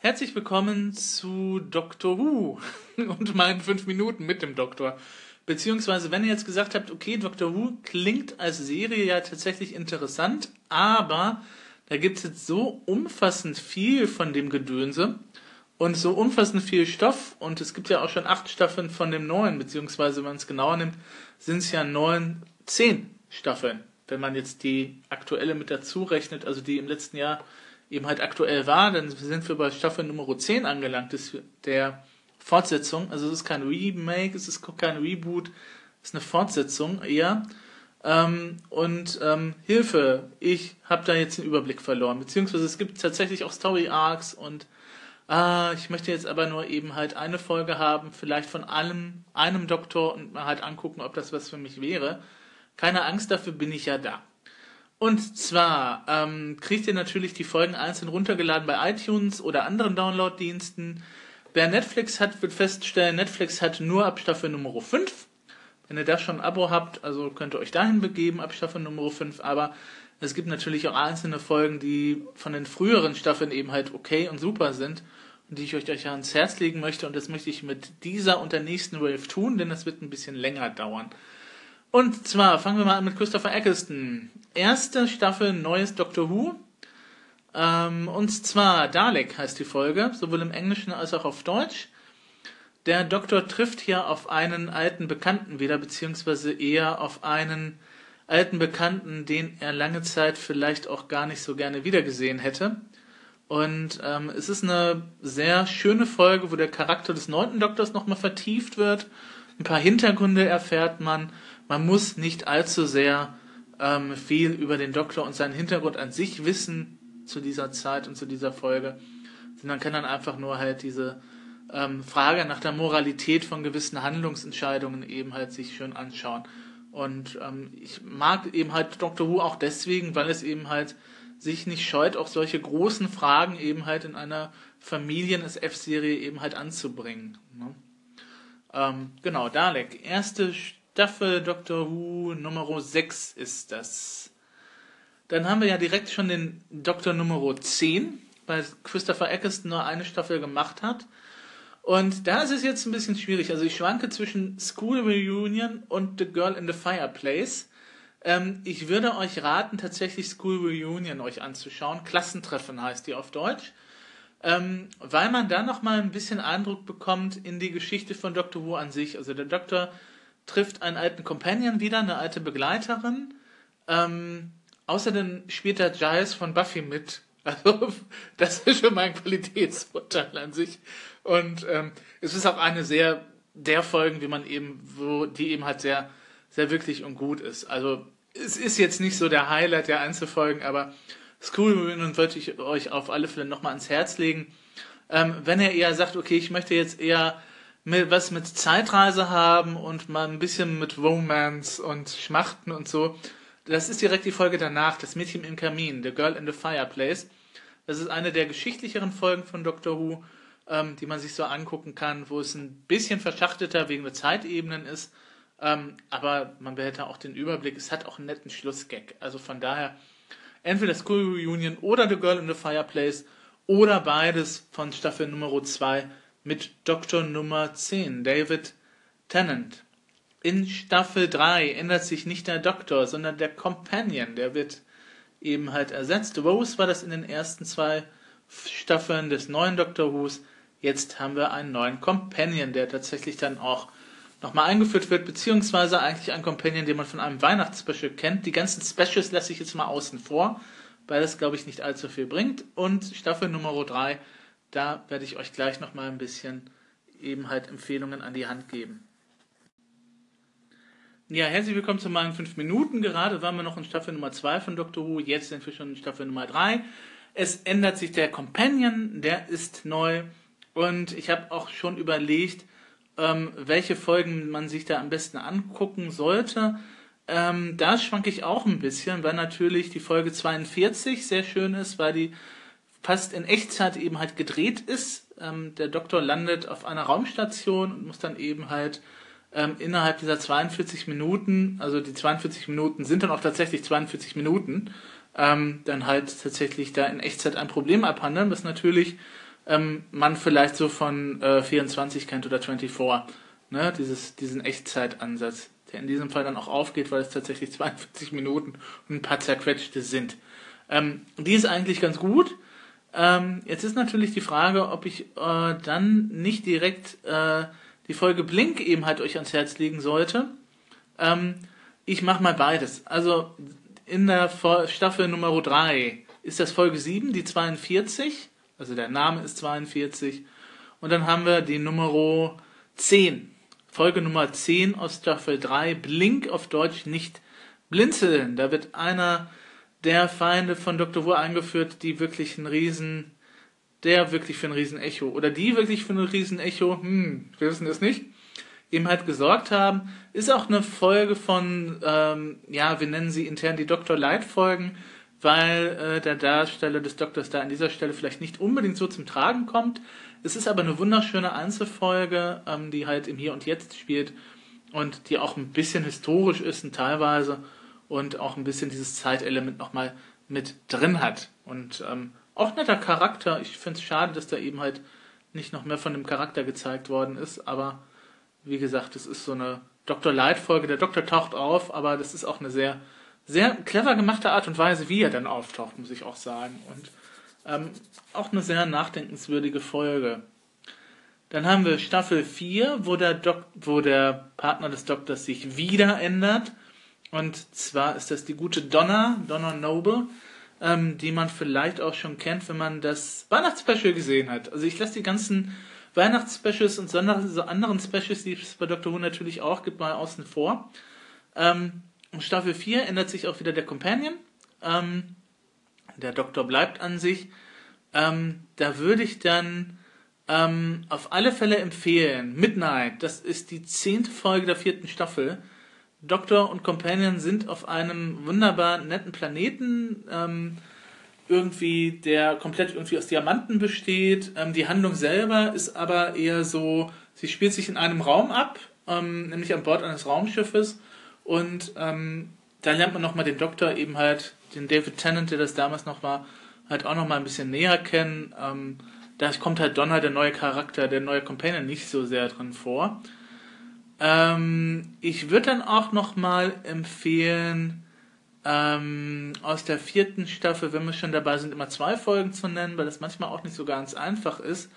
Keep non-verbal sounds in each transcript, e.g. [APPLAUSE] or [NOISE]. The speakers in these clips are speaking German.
Herzlich willkommen zu Doctor Who [LAUGHS] und meinen fünf Minuten mit dem Doktor. Beziehungsweise, wenn ihr jetzt gesagt habt, okay, Doctor Who klingt als Serie ja tatsächlich interessant, aber da gibt es jetzt so umfassend viel von dem Gedönse und so umfassend viel Stoff und es gibt ja auch schon acht Staffeln von dem neuen, beziehungsweise wenn man es genauer nimmt, sind es ja neun, zehn Staffeln, wenn man jetzt die aktuelle mit dazu rechnet, also die im letzten Jahr eben halt aktuell war, dann sind wir bei Staffel Nummer 10 angelangt, ist der Fortsetzung. Also es ist kein Remake, es ist kein Reboot, es ist eine Fortsetzung eher. Ähm, und ähm, Hilfe, ich habe da jetzt den Überblick verloren. Beziehungsweise es gibt tatsächlich auch Story Arcs und ah, ich möchte jetzt aber nur eben halt eine Folge haben, vielleicht von allem, einem Doktor und mal halt angucken, ob das was für mich wäre. Keine Angst, dafür bin ich ja da. Und zwar ähm, kriegt ihr natürlich die Folgen einzeln runtergeladen bei iTunes oder anderen Download-Diensten. Wer Netflix hat, wird feststellen, Netflix hat nur ab Staffel Nummer 5. Wenn ihr da schon ein Abo habt, also könnt ihr euch dahin begeben ab Staffel Nummer 5. Aber es gibt natürlich auch einzelne Folgen, die von den früheren Staffeln eben halt okay und super sind und die ich euch, euch ans Herz legen möchte. Und das möchte ich mit dieser und der nächsten Wave tun, denn das wird ein bisschen länger dauern. Und zwar fangen wir mal an mit Christopher Eccleston. Erste Staffel Neues Doctor Who. Ähm, und zwar Dalek heißt die Folge, sowohl im Englischen als auch auf Deutsch. Der Doktor trifft hier auf einen alten Bekannten wieder, beziehungsweise eher auf einen alten Bekannten, den er lange Zeit vielleicht auch gar nicht so gerne wiedergesehen hätte. Und ähm, es ist eine sehr schöne Folge, wo der Charakter des neunten Doktors nochmal vertieft wird. Ein paar Hintergründe erfährt man man muss nicht allzu sehr ähm, viel über den Doktor und seinen Hintergrund an sich wissen zu dieser Zeit und zu dieser Folge, sondern kann dann einfach nur halt diese ähm, Frage nach der Moralität von gewissen Handlungsentscheidungen eben halt sich schön anschauen. Und ähm, ich mag eben halt Doctor Who auch deswegen, weil es eben halt sich nicht scheut, auch solche großen Fragen eben halt in einer Familien-SF-Serie eben halt anzubringen. Ne? Ähm, genau, Dalek. Erste Staffel Doctor Who Nummer 6 ist das. Dann haben wir ja direkt schon den Doktor Nummer 10, weil Christopher Eccleston nur eine Staffel gemacht hat. Und da ist es jetzt ein bisschen schwierig. Also ich schwanke zwischen School Reunion und The Girl in the Fireplace. Ähm, ich würde euch raten, tatsächlich School Reunion euch anzuschauen. Klassentreffen heißt die auf Deutsch. Ähm, weil man da nochmal ein bisschen Eindruck bekommt in die Geschichte von Doctor Who an sich. Also der Doktor trifft einen alten Companion wieder, eine alte Begleiterin. Ähm, außerdem spielt der Giles von Buffy mit. [LAUGHS] Also, das ist schon mein Qualitätsurteil an sich. Und ähm, es ist auch eine sehr der Folgen, wie man eben, wo die eben halt sehr, sehr wirklich und gut ist. Also, es ist jetzt nicht so der Highlight der Einzelfolgen, aber School Reunion wollte ich euch auf alle Fälle nochmal ans Herz legen. Ähm, wenn ihr eher sagt, okay, ich möchte jetzt eher mit, was mit Zeitreise haben und mal ein bisschen mit Romance und Schmachten und so. Das ist direkt die Folge danach, das Mädchen im Kamin, The Girl in the Fireplace. Das ist eine der geschichtlicheren Folgen von Doctor Who, ähm, die man sich so angucken kann, wo es ein bisschen verschachteter wegen der Zeitebenen ist. Ähm, aber man behält da auch den Überblick. Es hat auch einen netten Schlussgag. Also von daher entweder School Reunion oder The Girl in the Fireplace oder beides von Staffel Nummer 2 mit Doktor Nummer 10, David Tennant. In Staffel 3 ändert sich nicht der Doktor, sondern der Companion, der wird eben halt ersetzt. Rose war das in den ersten zwei Staffeln des neuen Doctor Who's. Jetzt haben wir einen neuen Companion, der tatsächlich dann auch nochmal eingeführt wird, beziehungsweise eigentlich ein Companion, den man von einem Weihnachtsspecial kennt. Die ganzen Specials lasse ich jetzt mal außen vor, weil das, glaube ich, nicht allzu viel bringt. Und Staffel Nummer 3 da werde ich euch gleich nochmal ein bisschen eben halt Empfehlungen an die Hand geben. Ja, herzlich willkommen zu meinen 5 Minuten. Gerade waren wir noch in Staffel Nummer 2 von Doctor Who, jetzt sind wir schon in Staffel Nummer 3. Es ändert sich der Companion, der ist neu und ich habe auch schon überlegt, ähm, welche Folgen man sich da am besten angucken sollte. Ähm, da schwanke ich auch ein bisschen, weil natürlich die Folge 42 sehr schön ist, weil die fast in Echtzeit eben halt gedreht ist. Ähm, der Doktor landet auf einer Raumstation und muss dann eben halt ähm, innerhalb dieser 42 Minuten, also die 42 Minuten sind dann auch tatsächlich 42 Minuten, ähm, dann halt tatsächlich da in Echtzeit ein Problem abhandeln, was natürlich ähm, man vielleicht so von äh, 24 kennt oder 24. Ne? Dieses, diesen Echtzeitansatz, der in diesem Fall dann auch aufgeht, weil es tatsächlich 42 Minuten und ein paar zerquetschte sind. Ähm, die ist eigentlich ganz gut. Ähm, jetzt ist natürlich die Frage, ob ich äh, dann nicht direkt äh, die Folge Blink eben halt euch ans Herz legen sollte. Ähm, ich mache mal beides. Also in der Staffel Nummer 3 ist das Folge 7, die 42. Also der Name ist 42. Und dann haben wir die Nummer 10. Folge Nummer 10 aus Staffel 3. Blink auf Deutsch nicht blinzeln. Da wird einer der Feinde von Dr. Wu eingeführt, die wirklich ein Riesen, der wirklich für ein Riesen-Echo oder die wirklich für ein Riesen-Echo, hm, wir wissen es nicht, eben halt gesorgt haben. Ist auch eine Folge von, ähm, ja, wir nennen sie intern die Dr. Light-Folgen, weil äh, der Darsteller des Doktors da an dieser Stelle vielleicht nicht unbedingt so zum Tragen kommt. Es ist aber eine wunderschöne Einzelfolge, ähm, die halt im Hier und Jetzt spielt und die auch ein bisschen historisch ist und teilweise und auch ein bisschen dieses Zeitelement nochmal mit drin hat. Und ähm, auch netter Charakter. Ich finde es schade, dass da eben halt nicht noch mehr von dem Charakter gezeigt worden ist, aber wie gesagt, es ist so eine Dr. Light-Folge. Der Doktor taucht auf, aber das ist auch eine sehr, sehr clever gemachte Art und Weise, wie er dann auftaucht, muss ich auch sagen. Und ähm, auch eine sehr nachdenkenswürdige Folge. Dann haben wir Staffel 4, wo der, Dok wo der Partner des Doktors sich wieder ändert. Und zwar ist das die gute Donna, Donna Noble, ähm, die man vielleicht auch schon kennt, wenn man das Weihnachtsspecial gesehen hat. Also ich lasse die ganzen Weihnachtsspecials und so anderen Specials, die es bei Dr. Who natürlich auch gibt, mal außen vor. Ähm, Staffel 4 ändert sich auch wieder der Companion. Ähm, der Doktor bleibt an sich. Ähm, da würde ich dann ähm, auf alle Fälle empfehlen, Midnight, das ist die zehnte Folge der vierten Staffel. Doktor und Companion sind auf einem wunderbar netten Planeten. Ähm, irgendwie, der komplett irgendwie aus Diamanten besteht. Ähm, die Handlung selber ist aber eher so, sie spielt sich in einem Raum ab, ähm, nämlich an Bord eines Raumschiffes. Und ähm, da lernt man nochmal den Doktor eben halt, den David Tennant, der das damals noch war, halt auch nochmal ein bisschen näher kennen. Ähm, da kommt halt Donner, der neue Charakter, der neue Companion, nicht so sehr drin vor. Ähm, ich würde dann auch nochmal empfehlen, ähm, aus der vierten Staffel, wenn wir schon dabei sind, immer zwei Folgen zu nennen, weil das manchmal auch nicht so ganz einfach ist.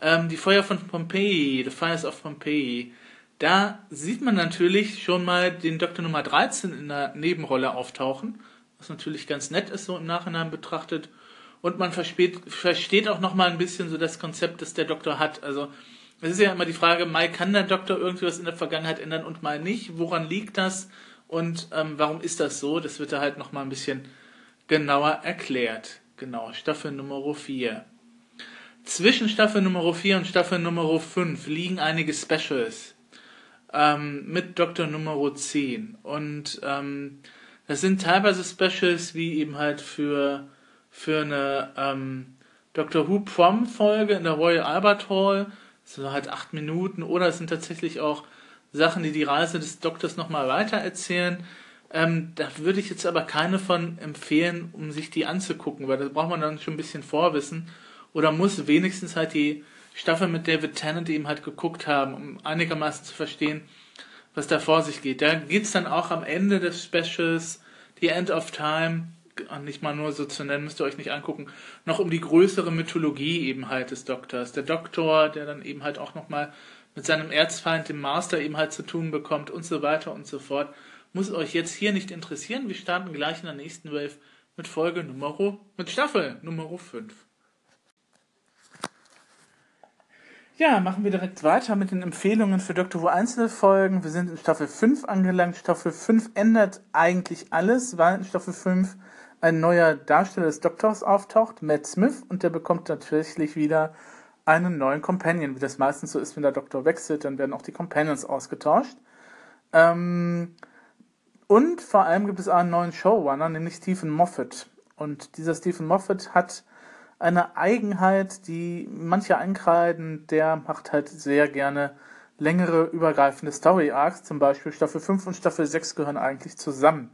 Ähm, die Feuer von Pompeii, The Fires of Pompeii. Da sieht man natürlich schon mal den Doktor Nummer 13 in der Nebenrolle auftauchen, was natürlich ganz nett ist, so im Nachhinein betrachtet. Und man versteht, auch nochmal ein bisschen so das Konzept, das der Doktor hat. Also, es ist ja immer die Frage, mal kann der Doktor irgendwie was in der Vergangenheit ändern und mal nicht. Woran liegt das? Und ähm, warum ist das so? Das wird da halt nochmal ein bisschen genauer erklärt. Genau, Staffel Nummer 4. Zwischen Staffel Nummer 4 und Staffel Nummer 5 liegen einige Specials ähm, mit Doktor Nummer 10. Und ähm, das sind teilweise Specials wie eben halt für, für eine ähm, Doctor Who Prom Folge in der Royal Albert Hall. So halt acht Minuten. Oder es sind tatsächlich auch Sachen, die die Reise des Doktors nochmal weiter erzählen. Ähm, da würde ich jetzt aber keine von empfehlen, um sich die anzugucken, weil da braucht man dann schon ein bisschen Vorwissen oder muss wenigstens halt die Staffel mit David Tennant eben halt geguckt haben, um einigermaßen zu verstehen, was da vor sich geht. Da geht's dann auch am Ende des Specials, The End of Time, nicht mal nur so zu nennen, müsst ihr euch nicht angucken, noch um die größere Mythologie eben halt des Doktors. Der Doktor, der dann eben halt auch nochmal mit seinem Erzfeind, dem Master, eben halt zu tun bekommt und so weiter und so fort. Muss euch jetzt hier nicht interessieren. Wir starten gleich in der nächsten Wave mit Folge Nummer, mit Staffel Nummer 5. Ja, machen wir direkt weiter mit den Empfehlungen für Dr. Who Einzelfolgen. Wir sind in Staffel 5 angelangt. Staffel 5 ändert eigentlich alles, weil in Staffel 5 ein neuer Darsteller des Doktors auftaucht, Matt Smith, und der bekommt tatsächlich wieder einen neuen Companion. Wie das meistens so ist, wenn der Doktor wechselt, dann werden auch die Companions ausgetauscht. Ähm, und vor allem gibt es einen neuen Showrunner, nämlich Stephen Moffat. Und dieser Stephen Moffat hat eine Eigenheit, die manche einkreiden, der macht halt sehr gerne längere übergreifende Story Arcs, zum Beispiel Staffel 5 und Staffel 6 gehören eigentlich zusammen.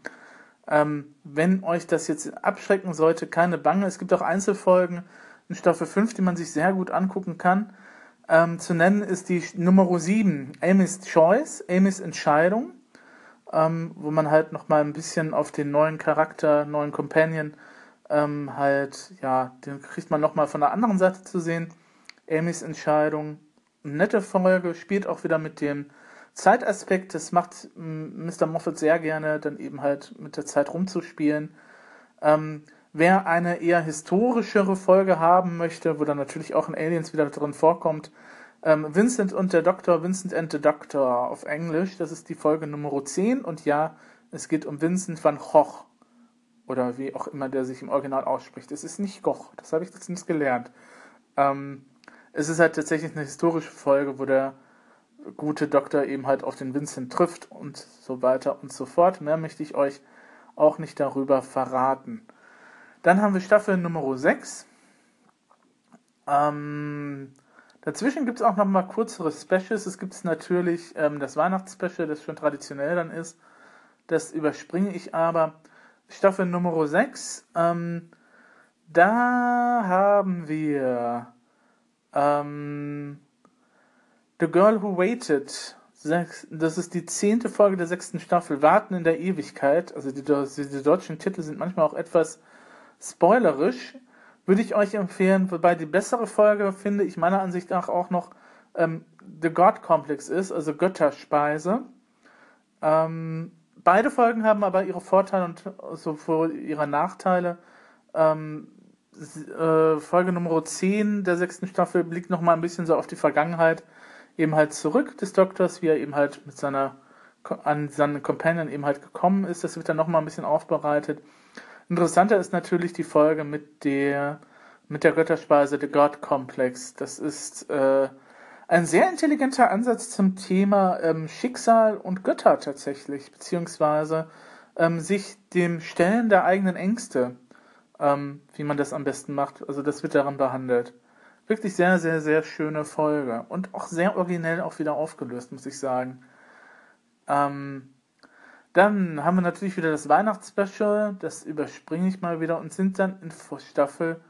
Ähm, wenn euch das jetzt abschrecken sollte, keine Bange, es gibt auch Einzelfolgen, in Staffel 5, die man sich sehr gut angucken kann. Ähm, zu nennen ist die Nummer 7, Amy's Choice, Amy's Entscheidung, ähm, wo man halt nochmal ein bisschen auf den neuen Charakter, neuen Companion ähm, halt, ja, den kriegt man nochmal von der anderen Seite zu sehen. Amy's Entscheidung, nette Folge, spielt auch wieder mit dem Zeitaspekt. Das macht Mr. Moffat sehr gerne, dann eben halt mit der Zeit rumzuspielen. Ähm, wer eine eher historischere Folge haben möchte, wo dann natürlich auch in Aliens wieder drin vorkommt, ähm, Vincent und der Doktor, Vincent and the Doctor auf Englisch, das ist die Folge Nummer 10 und ja, es geht um Vincent van Gogh oder wie auch immer der sich im Original ausspricht. Es ist nicht Goch, das habe ich letztens gelernt. Ähm, es ist halt tatsächlich eine historische Folge, wo der gute Doktor eben halt auf den Vincent trifft und so weiter und so fort. Mehr möchte ich euch auch nicht darüber verraten. Dann haben wir Staffel Nummer 6. Ähm, dazwischen gibt es auch noch mal kürzere Specials. Es gibt natürlich ähm, das Weihnachtsspecial, das schon traditionell dann ist. Das überspringe ich aber. Staffel Nummer 6. Ähm, da haben wir ähm, The Girl Who Waited. Das ist die zehnte Folge der sechsten Staffel. Warten in der Ewigkeit. Also die, die deutschen Titel sind manchmal auch etwas spoilerisch. Würde ich euch empfehlen, wobei die bessere Folge, finde ich meiner Ansicht nach auch noch ähm, The God Complex ist, also Götterspeise. Ähm, beide Folgen haben aber ihre Vorteile und sowohl ihre Nachteile. Ähm, äh, Folge Nummer 10 der sechsten Staffel blickt nochmal ein bisschen so auf die Vergangenheit, eben halt zurück des Doktors, wie er eben halt mit seiner an seinen Companion eben halt gekommen ist. Das wird dann nochmal ein bisschen aufbereitet. Interessanter ist natürlich die Folge mit der mit der Götterspeise The God Complex. Das ist äh, ein sehr intelligenter Ansatz zum Thema ähm, Schicksal und Götter tatsächlich, beziehungsweise ähm, sich dem Stellen der eigenen Ängste, ähm, wie man das am besten macht. Also das wird daran behandelt. Wirklich sehr, sehr, sehr schöne Folge und auch sehr originell auch wieder aufgelöst, muss ich sagen. Ähm, dann haben wir natürlich wieder das Weihnachtsspecial, das überspringe ich mal wieder und sind dann in Staffel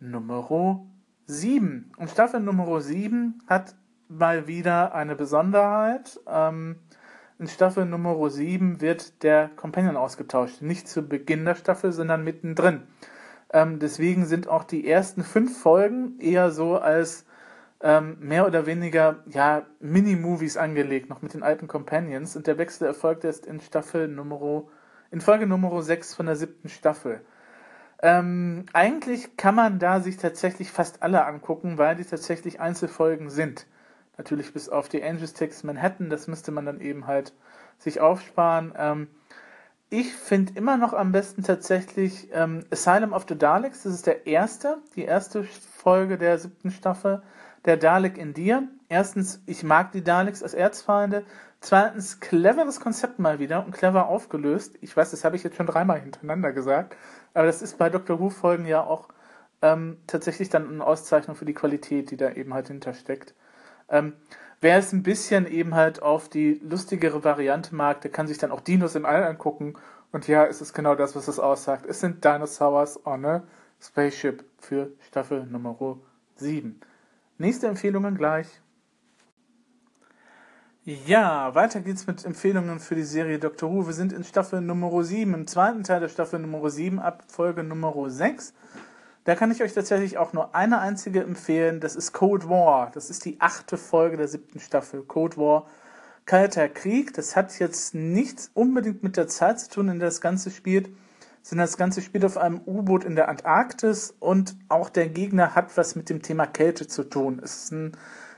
Nummer 7. Und Staffel Nummer 7 hat mal wieder eine Besonderheit. Ähm, in Staffel Nummer 7 wird der Companion ausgetauscht. Nicht zu Beginn der Staffel, sondern mittendrin. Ähm, deswegen sind auch die ersten fünf Folgen eher so als ähm, mehr oder weniger ja, Mini-Movies angelegt, noch mit den alten Companions. Und der Wechsel erfolgt erst in Staffel Nummer, in Folge Nummer 6 von der siebten Staffel. Ähm, eigentlich kann man da sich tatsächlich fast alle angucken, weil die tatsächlich Einzelfolgen sind. Natürlich bis auf die Angels Takes Manhattan, das müsste man dann eben halt sich aufsparen. Ähm, ich finde immer noch am besten tatsächlich ähm, Asylum of the Daleks, das ist der erste, die erste Folge der siebten Staffel, der Dalek in dir. Erstens, ich mag die Daleks als Erzfeinde. Zweitens, cleveres Konzept mal wieder und clever aufgelöst. Ich weiß, das habe ich jetzt schon dreimal hintereinander gesagt. Aber das ist bei Dr. Who-Folgen ja auch ähm, tatsächlich dann eine Auszeichnung für die Qualität, die da eben halt hintersteckt. Ähm, wer es ein bisschen eben halt auf die lustigere Variante mag, der kann sich dann auch Dinos im All angucken. Und ja, es ist genau das, was es aussagt. Es sind Dinosaurs on a Spaceship für Staffel Nummer 7. Nächste Empfehlungen gleich. Ja, weiter geht's mit Empfehlungen für die Serie Doctor Who. Wir sind in Staffel Nummer 7, im zweiten Teil der Staffel Nummer 7, ab Folge Nummer 6. Da kann ich euch tatsächlich auch nur eine einzige empfehlen. Das ist Cold War. Das ist die achte Folge der siebten Staffel. Cold War, Kalter Krieg. Das hat jetzt nichts unbedingt mit der Zeit zu tun, in der das Ganze spielt, sondern das Ganze spielt auf einem U-Boot in der Antarktis und auch der Gegner hat was mit dem Thema Kälte zu tun. Es ist ein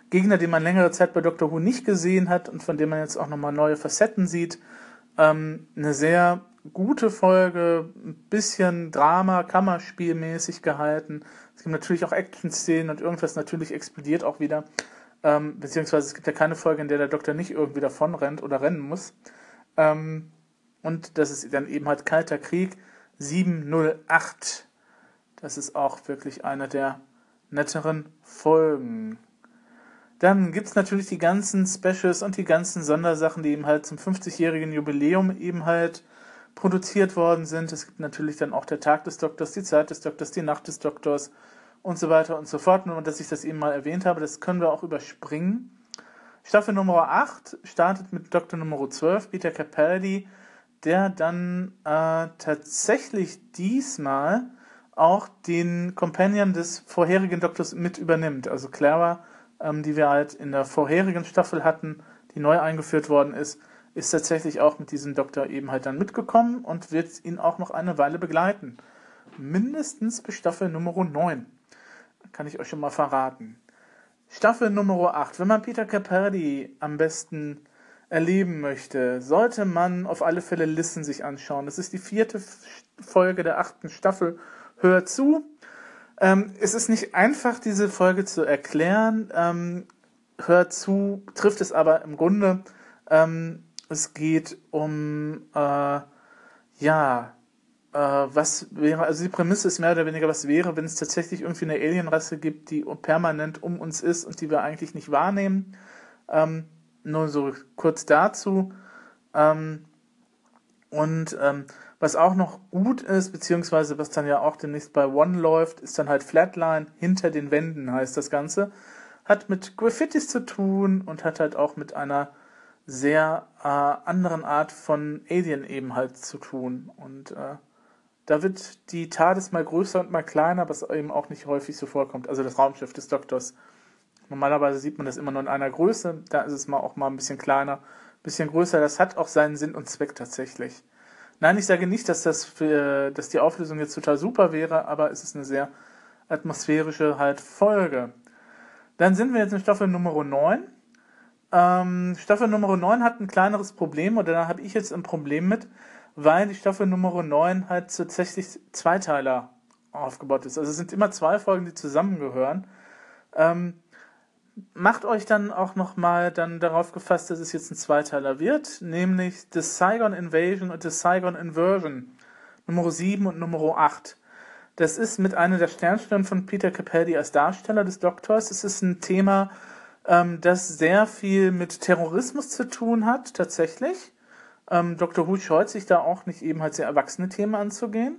Gegner, den man längere Zeit bei Doctor Who nicht gesehen hat und von dem man jetzt auch nochmal neue Facetten sieht. Ähm, eine sehr gute Folge, ein bisschen Drama, Kammerspielmäßig gehalten. Es gibt natürlich auch Action-Szenen und irgendwas natürlich explodiert auch wieder. Ähm, beziehungsweise es gibt ja keine Folge, in der der Doktor nicht irgendwie davon rennt oder rennen muss. Ähm, und das ist dann eben halt Kalter Krieg 708. Das ist auch wirklich eine der netteren Folgen. Dann gibt es natürlich die ganzen Specials und die ganzen Sondersachen, die eben halt zum 50-jährigen Jubiläum eben halt produziert worden sind. Es gibt natürlich dann auch der Tag des Doktors, die Zeit des Doktors, die Nacht des Doktors und so weiter und so fort. Nur, dass ich das eben mal erwähnt habe, das können wir auch überspringen. Staffel Nummer 8 startet mit Dr. Nummer 12, Peter Capaldi, der dann äh, tatsächlich diesmal auch den Companion des vorherigen Doktors mit übernimmt. Also Clara, ähm, die wir halt in der vorherigen Staffel hatten, die neu eingeführt worden ist, ist tatsächlich auch mit diesem Doktor eben halt dann mitgekommen und wird ihn auch noch eine Weile begleiten. Mindestens bis Staffel Nummer 9. Kann ich euch schon mal verraten. Staffel Nummer 8. Wenn man Peter Capaldi am besten erleben möchte, sollte man auf alle Fälle Listen sich anschauen. Das ist die vierte Folge der achten Staffel. Hör zu. Ähm, es ist nicht einfach, diese Folge zu erklären. Ähm, hör zu, trifft es aber im Grunde. Ähm, es geht um, äh, ja, äh, was wäre, also die Prämisse ist mehr oder weniger, was wäre, wenn es tatsächlich irgendwie eine Alienrasse gibt, die permanent um uns ist und die wir eigentlich nicht wahrnehmen. Ähm, nur so kurz dazu. Ähm, und ähm, was auch noch gut ist, beziehungsweise was dann ja auch demnächst bei One läuft, ist dann halt Flatline hinter den Wänden heißt das Ganze. Hat mit Graffitis zu tun und hat halt auch mit einer sehr äh, anderen Art von Alien eben halt zu tun. Und äh, da wird die TARDIS mal größer und mal kleiner, was eben auch nicht häufig so vorkommt. Also das Raumschiff des Doktors. Normalerweise sieht man das immer nur in einer Größe, da ist es mal auch mal ein bisschen kleiner, ein bisschen größer. Das hat auch seinen Sinn und Zweck tatsächlich. Nein, ich sage nicht, dass das für, dass die Auflösung jetzt total super wäre, aber es ist eine sehr atmosphärische halt Folge. Dann sind wir jetzt in Staffel Nummer 9. Ähm, Staffel Nummer 9 hat ein kleineres Problem, oder da habe ich jetzt ein Problem mit, weil die Staffel Nummer 9 halt tatsächlich Zweiteiler aufgebaut ist. Also es sind immer zwei Folgen, die zusammengehören. Ähm, macht euch dann auch nochmal dann darauf gefasst, dass es jetzt ein Zweiteiler wird, nämlich The Saigon Invasion und The Saigon Inversion, Nummer 7 und Nummer 8. Das ist mit einer der Sternstunden von Peter Capaldi als Darsteller des Doktors. Es ist ein Thema, ähm, das sehr viel mit Terrorismus zu tun hat, tatsächlich. Ähm, Dr. Who scheut sich da auch nicht eben halt sehr erwachsene Themen anzugehen.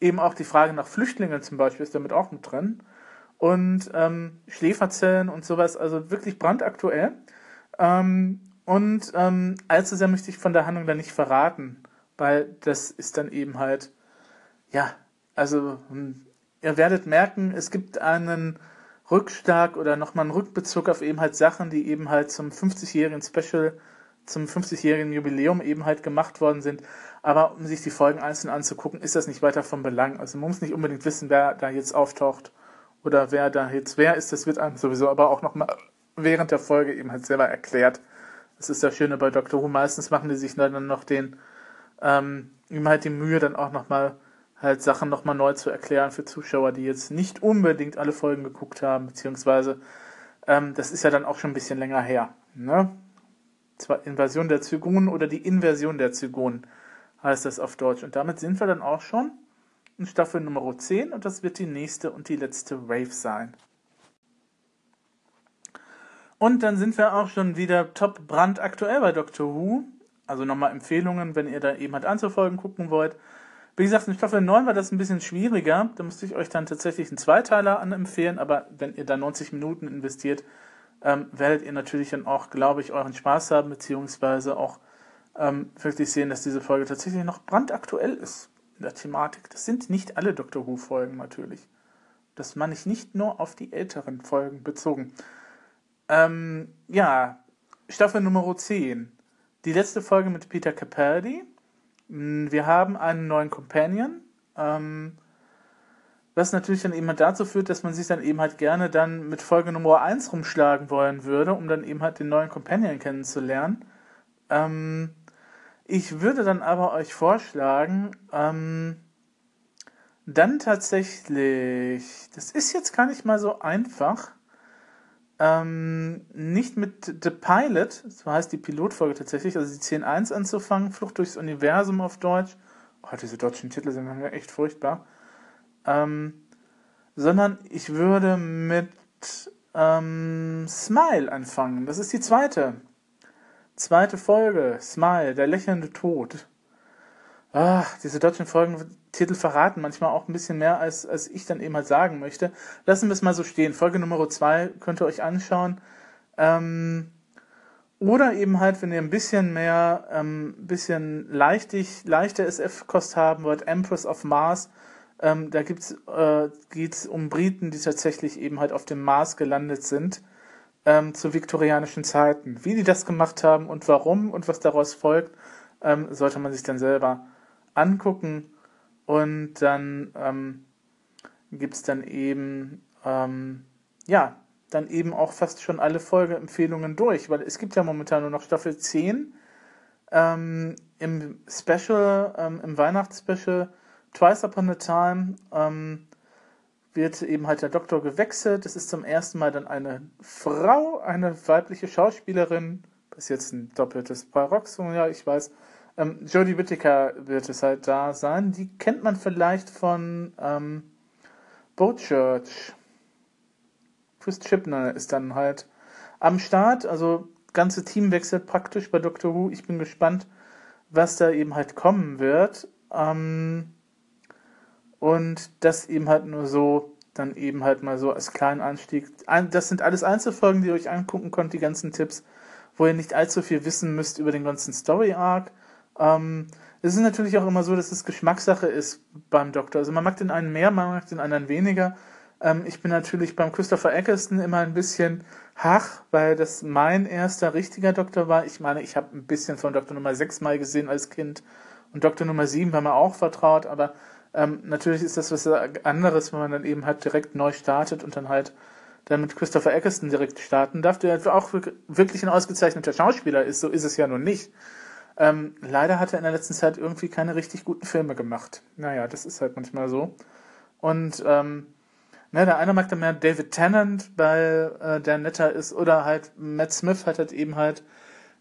Eben auch die Frage nach Flüchtlingen zum Beispiel ist damit auch mit drin und ähm, Schläferzellen und sowas, also wirklich brandaktuell. Ähm, und ähm, allzu sehr möchte ich von der Handlung da nicht verraten, weil das ist dann eben halt, ja, also hm, ihr werdet merken, es gibt einen Rückschlag oder nochmal einen Rückbezug auf eben halt Sachen, die eben halt zum 50-jährigen Special, zum 50-jährigen Jubiläum eben halt gemacht worden sind. Aber um sich die Folgen einzeln anzugucken, ist das nicht weiter von Belang. Also man muss nicht unbedingt wissen, wer da jetzt auftaucht oder wer da jetzt wer ist, das wird einem sowieso aber auch nochmal während der Folge eben halt selber erklärt. Das ist das Schöne bei Doctor Who. Meistens machen die sich dann noch den, ähm, ihm halt die Mühe, dann auch nochmal halt Sachen nochmal neu zu erklären für Zuschauer, die jetzt nicht unbedingt alle Folgen geguckt haben, beziehungsweise ähm, das ist ja dann auch schon ein bisschen länger her. Ne? Zwar Invasion der Zygonen oder die Inversion der Zygonen heißt das auf Deutsch. Und damit sind wir dann auch schon in Staffel Nummer 10 und das wird die nächste und die letzte Wave sein. Und dann sind wir auch schon wieder top brandaktuell bei Doctor Who. Also nochmal Empfehlungen, wenn ihr da eben halt anzufolgen gucken wollt. Wie gesagt, in Staffel 9 war das ein bisschen schwieriger. Da musste ich euch dann tatsächlich einen Zweiteiler anempfehlen, aber wenn ihr da 90 Minuten investiert, ähm, werdet ihr natürlich dann auch, glaube ich, euren Spaß haben, beziehungsweise auch ähm, wirklich sehen, dass diese Folge tatsächlich noch brandaktuell ist in der Thematik. Das sind nicht alle Doctor Who-Folgen natürlich. Das meine ich nicht nur auf die älteren Folgen bezogen. Ähm, ja, Staffel Nummer 10. Die letzte Folge mit Peter Capaldi. Hm, wir haben einen neuen Companion. Ähm, was natürlich dann eben halt dazu führt, dass man sich dann eben halt gerne dann mit Folge Nummer 1 rumschlagen wollen würde, um dann eben halt den neuen Companion kennenzulernen. Ähm, ich würde dann aber euch vorschlagen, ähm, dann tatsächlich, das ist jetzt gar nicht mal so einfach, ähm, nicht mit The Pilot, so heißt die Pilotfolge tatsächlich, also die 10.1 anzufangen, Flucht durchs Universum auf Deutsch. Oh, diese deutschen Titel sind ja echt furchtbar. Ähm, sondern ich würde mit ähm, Smile anfangen. Das ist die zweite. Zweite Folge, Smile, der lächelnde Tod. Ah, diese deutschen Folgentitel verraten manchmal auch ein bisschen mehr, als, als ich dann eben halt sagen möchte. Lassen wir es mal so stehen. Folge Nummer zwei könnt ihr euch anschauen. Ähm, oder eben halt, wenn ihr ein bisschen mehr, ähm, bisschen leichtig, leichte SF-Kost haben wollt, Empress of Mars, ähm, da gibt's, äh, geht's um Briten, die tatsächlich eben halt auf dem Mars gelandet sind, ähm, zu viktorianischen Zeiten. Wie die das gemacht haben und warum und was daraus folgt, ähm, sollte man sich dann selber angucken. Und dann ähm, gibt's dann eben, ähm, ja, dann eben auch fast schon alle Folgeempfehlungen durch, weil es gibt ja momentan nur noch Staffel 10. Ähm, Im Special, ähm, im Weihnachtsspecial Twice Upon a Time ähm, wird eben halt der Doktor gewechselt. Das ist zum ersten Mal dann eine Frau, eine weibliche Schauspielerin. Das ist jetzt ein doppeltes Paroxysm, ja, ich weiß. Ähm, Jodie Whittaker wird es halt da sein. Die kennt man vielleicht von ähm, Boatchurch. Chris Chibner ist dann halt am Start. Also ganze Team wechselt praktisch bei Doctor Who. Ich bin gespannt, was da eben halt kommen wird. Ähm, und das eben halt nur so, dann eben halt mal so als kleinen Anstieg. Das sind alles Einzelfolgen, die ihr euch angucken könnt, die ganzen Tipps, wo ihr nicht allzu viel wissen müsst über den ganzen Story Arc. Ähm, es ist natürlich auch immer so, dass es Geschmackssache ist beim Doktor. Also man mag den einen mehr, man mag den anderen weniger. Ähm, ich bin natürlich beim Christopher Eccleston immer ein bisschen hach, weil das mein erster richtiger Doktor war. Ich meine, ich habe ein bisschen von Doktor Nummer 6 mal gesehen als Kind und Doktor Nummer 7 war mir auch vertraut, aber ähm, natürlich ist das was anderes, wenn man dann eben halt direkt neu startet und dann halt dann mit Christopher Eccleston direkt starten darf, der auch wirklich ein ausgezeichneter Schauspieler ist. So ist es ja nun nicht. Ähm, leider hat er in der letzten Zeit irgendwie keine richtig guten Filme gemacht. Naja, das ist halt manchmal so. Und ähm, ne, der eine mag dann mehr David Tennant, weil äh, der netter ist, oder halt Matt Smith hat halt eben halt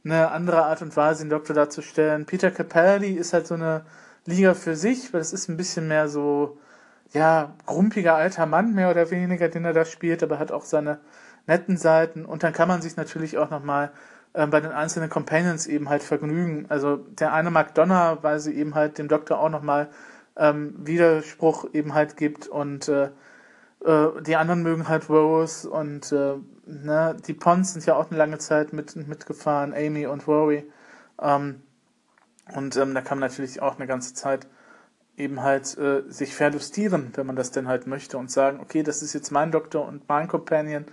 eine andere Art und Weise, den Doktor darzustellen. Peter Capaldi ist halt so eine Liga für sich, weil es ist ein bisschen mehr so, ja, grumpiger alter Mann, mehr oder weniger, den er da spielt, aber hat auch seine netten Seiten. Und dann kann man sich natürlich auch nochmal äh, bei den einzelnen Companions eben halt vergnügen. Also der eine mag Donner, weil sie eben halt dem Doktor auch nochmal ähm, Widerspruch eben halt gibt und äh, äh, die anderen mögen halt Rose und äh, ne, die Pons sind ja auch eine lange Zeit mit, mitgefahren, Amy und Rory. Ähm, und ähm, da kann man natürlich auch eine ganze Zeit eben halt äh, sich verlustieren, wenn man das denn halt möchte und sagen, okay, das ist jetzt mein Doktor und mein Companion,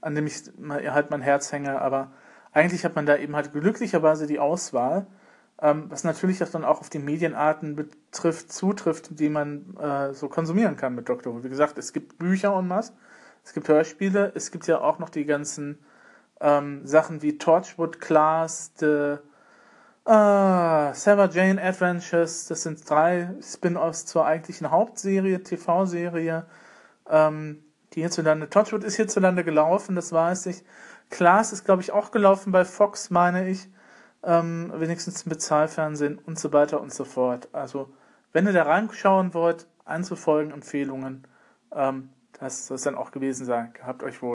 an dem ich halt mein Herz hänge, aber eigentlich hat man da eben halt glücklicherweise die Auswahl, ähm, was natürlich das dann auch auf die Medienarten betrifft, zutrifft, die man äh, so konsumieren kann mit Doctor Who. Wie gesagt, es gibt Bücher und was, es gibt Hörspiele, es gibt ja auch noch die ganzen ähm, Sachen wie Torchwood Class, The Ah, Sarah Jane Adventures, das sind drei Spin-offs zur eigentlichen Hauptserie, TV-Serie. Ähm, die hierzulande, Torchwood ist hierzulande gelaufen, das weiß ich. Klaas ist, glaube ich, auch gelaufen bei Fox, meine ich. Ähm, wenigstens im Bezahlfernsehen und so weiter und so fort. Also, wenn ihr da reinschauen wollt, einzufolgen, Empfehlungen, ähm, das soll es dann auch gewesen sein. Gehabt euch wohl.